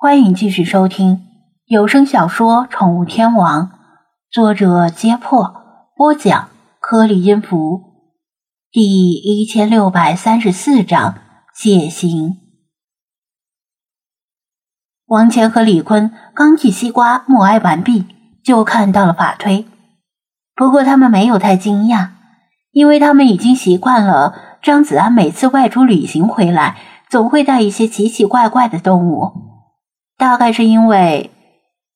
欢迎继续收听有声小说《宠物天王》，作者：揭破，播讲：颗粒音符，第一千六百三十四章血腥。王乾和李坤刚替西瓜默哀完毕，就看到了法推。不过他们没有太惊讶，因为他们已经习惯了张子安每次外出旅行回来，总会带一些奇奇怪怪的动物。大概是因为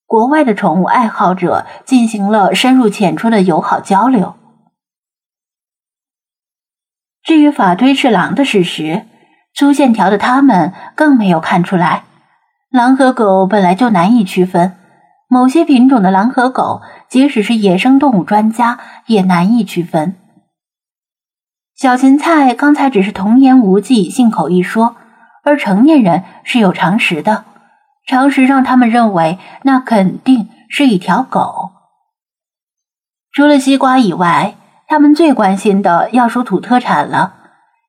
国外的宠物爱好者进行了深入浅出的友好交流。至于法推是狼的事实，粗线条的他们更没有看出来。狼和狗本来就难以区分，某些品种的狼和狗，即使是野生动物专家也难以区分。小芹菜刚才只是童言无忌、信口一说，而成年人是有常识的。常识让他们认为那肯定是一条狗。除了西瓜以外，他们最关心的要数土特产了。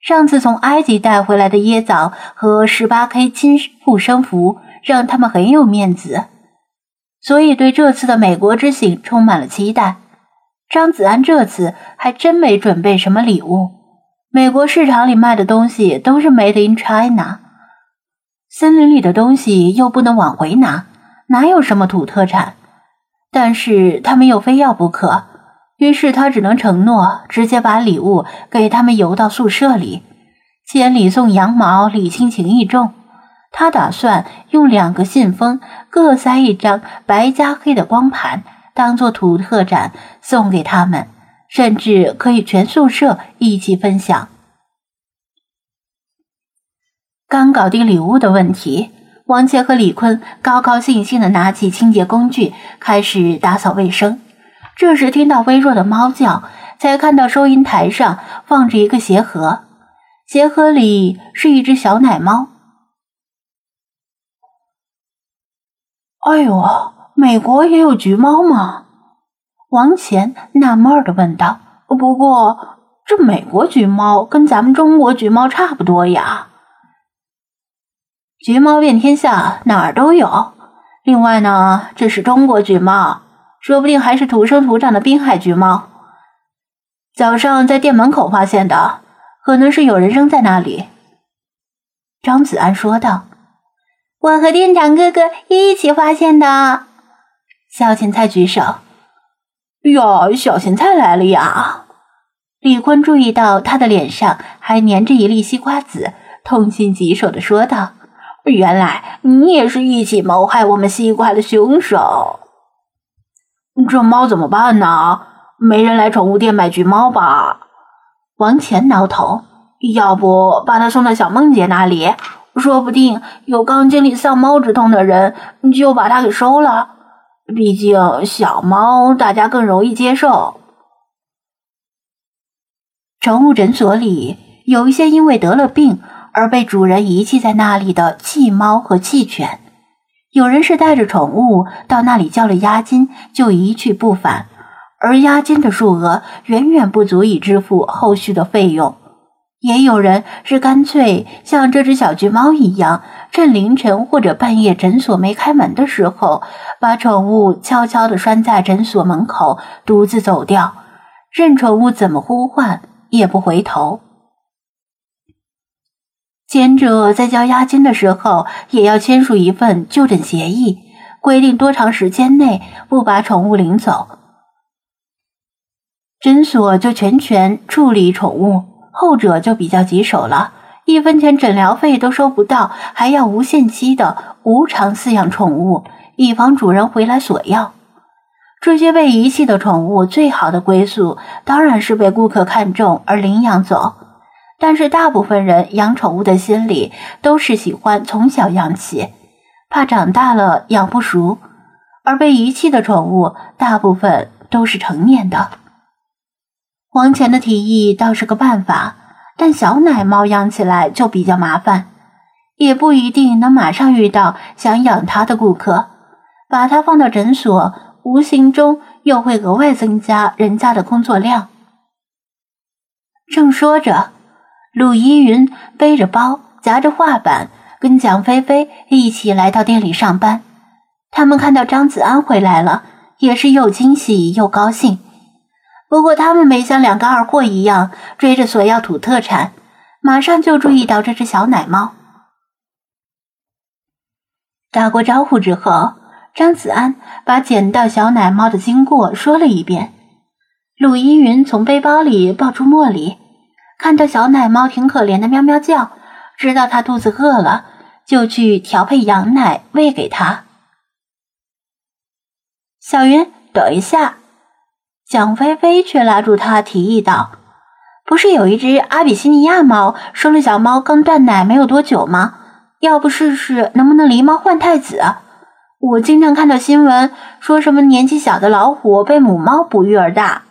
上次从埃及带回来的椰枣和十八 K 金护身符让他们很有面子，所以对这次的美国之行充满了期待。张子安这次还真没准备什么礼物，美国市场里卖的东西都是 Made in China。森林里的东西又不能往回拿，哪有什么土特产？但是他们又非要不可，于是他只能承诺直接把礼物给他们邮到宿舍里。千里送羊毛，礼轻情意重。他打算用两个信封各塞一张白加黑的光盘，当做土特产送给他们，甚至可以全宿舍一起分享。刚搞定礼物的问题，王倩和李坤高高兴兴地拿起清洁工具，开始打扫卫生。这时听到微弱的猫叫，才看到收银台上放着一个鞋盒，鞋盒里是一只小奶猫。哎呦，美国也有橘猫吗？王乾纳闷地问道。不过这美国橘猫跟咱们中国橘猫差不多呀。橘猫遍天下，哪儿都有。另外呢，这是中国橘猫，说不定还是土生土长的滨海橘猫。早上在店门口发现的，可能是有人扔在那里。张子安说道：“我和店长哥哥一起发现的。”小芹菜举手：“哟，小芹菜来了呀！”李坤注意到他的脸上还粘着一粒西瓜籽，痛心疾首的说道。原来你也是一起谋害我们西瓜的凶手，这猫怎么办呢？没人来宠物店买橘猫吧？王乾挠头，要不把它送到小梦姐那里，说不定有刚经历丧猫之痛的人就把它给收了。毕竟小猫大家更容易接受。宠物诊所里有一些因为得了病。而被主人遗弃在那里的弃猫和弃犬，有人是带着宠物到那里交了押金就一去不返，而押金的数额远远不足以支付后续的费用；也有人是干脆像这只小橘猫一样，趁凌晨或者半夜诊所没开门的时候，把宠物悄悄地拴在诊所门口，独自走掉，任宠物怎么呼唤也不回头。前者在交押金的时候，也要签署一份就诊协议，规定多长时间内不把宠物领走，诊所就全权处理宠物。后者就比较棘手了，一分钱诊疗费都收不到，还要无限期的无偿饲养宠物，以防主人回来索要。这些被遗弃的宠物，最好的归宿当然是被顾客看中而领养走。但是大部分人养宠物的心理都是喜欢从小养起，怕长大了养不熟。而被遗弃的宠物大部分都是成年的。王乾的提议倒是个办法，但小奶猫养起来就比较麻烦，也不一定能马上遇到想养它的顾客。把它放到诊所，无形中又会额外增加人家的工作量。正说着。陆依云背着包，夹着画板，跟蒋菲菲一起来到店里上班。他们看到张子安回来了，也是又惊喜又高兴。不过他们没像两个二货一样追着索要土特产，马上就注意到这只小奶猫。打过招呼之后，张子安把捡到小奶猫的经过说了一遍。鲁依云从背包里抱出茉莉，看到小奶猫挺可怜的，喵喵叫，知道它肚子饿了，就去调配羊奶喂给它。小云，等一下！蒋菲菲却拉住他，提议道：“不是有一只阿比西尼亚猫生了小猫，刚断奶没有多久吗？要不试试能不能狸猫换太子？我经常看到新闻，说什么年纪小的老虎被母猫哺育而大，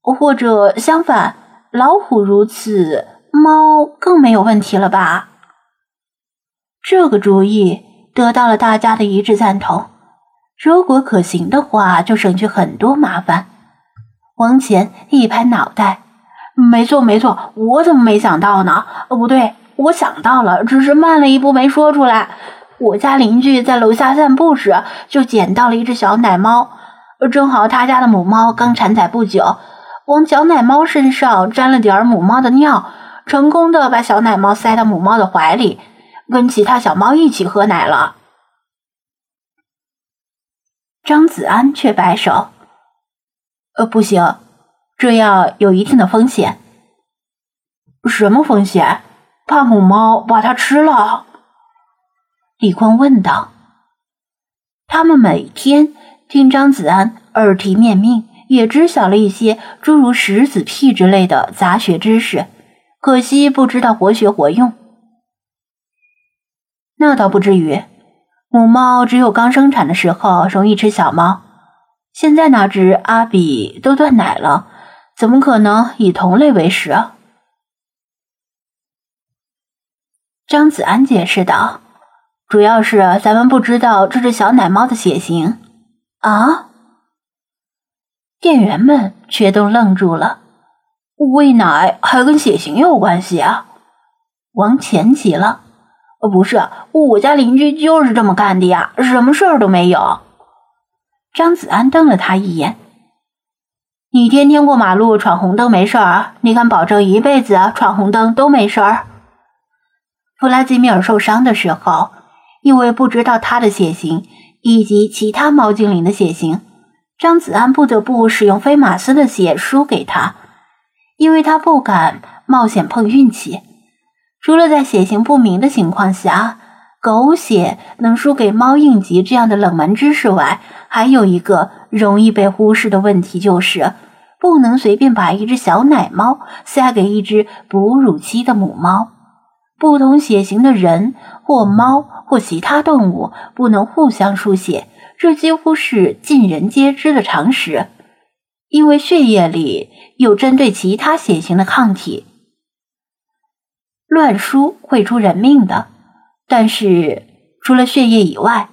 或者相反，老虎如此，猫更没有问题了吧？”这个主意得到了大家的一致赞同。如果可行的话，就省去很多麻烦。王乾一拍脑袋：“没错，没错，我怎么没想到呢？哦，不对，我想到了，只是慢了一步没说出来。我家邻居在楼下散步时，就捡到了一只小奶猫，正好他家的母猫刚产崽不久，往小奶猫身上沾了点母猫的尿，成功的把小奶猫塞到母猫的怀里，跟其他小猫一起喝奶了。”张子安却摆手。呃，不行，这样有一定的风险。什么风险？怕母猫把它吃了？李坤问道。他们每天听张子安耳提面命，也知晓了一些诸如石子屁之类的杂学知识，可惜不知道活学活用。那倒不至于，母猫只有刚生产的时候容易吃小猫。现在那只阿比都断奶了，怎么可能以同类为食？张子安解释道：“主要是咱们不知道这只小奶猫的血型。”啊！店员们却都愣住了。喂奶还跟血型有关系啊？王钱急了：“呃不是，我家邻居就是这么干的呀，什么事儿都没有。”张子安瞪了他一眼：“你天天过马路闯红灯没事儿，你敢保证一辈子闯红灯都没事儿？”弗拉基米尔受伤的时候，因为不知道他的血型以及其他猫精灵的血型，张子安不得不使用菲马斯的血输给他，因为他不敢冒险碰运气。除了在血型不明的情况下，狗血能输给猫应急这样的冷门知识外，还有一个容易被忽视的问题，就是不能随便把一只小奶猫塞给一只哺乳期的母猫。不同血型的人或猫或其他动物不能互相输血，这几乎是尽人皆知的常识。因为血液里有针对其他血型的抗体，乱输会出人命的。但是除了血液以外，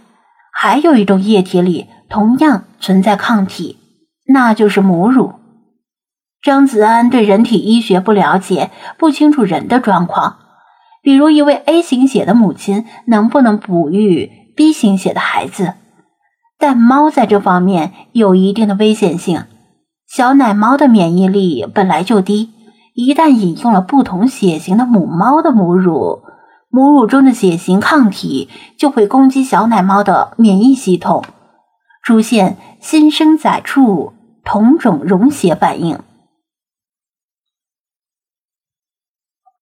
还有一种液体里。同样存在抗体，那就是母乳。张子安对人体医学不了解，不清楚人的状况。比如，一位 A 型血的母亲能不能哺育 B 型血的孩子？但猫在这方面有一定的危险性。小奶猫的免疫力本来就低，一旦饮用了不同血型的母猫的母乳，母乳中的血型抗体就会攻击小奶猫的免疫系统。出现新生仔处同种溶血反应。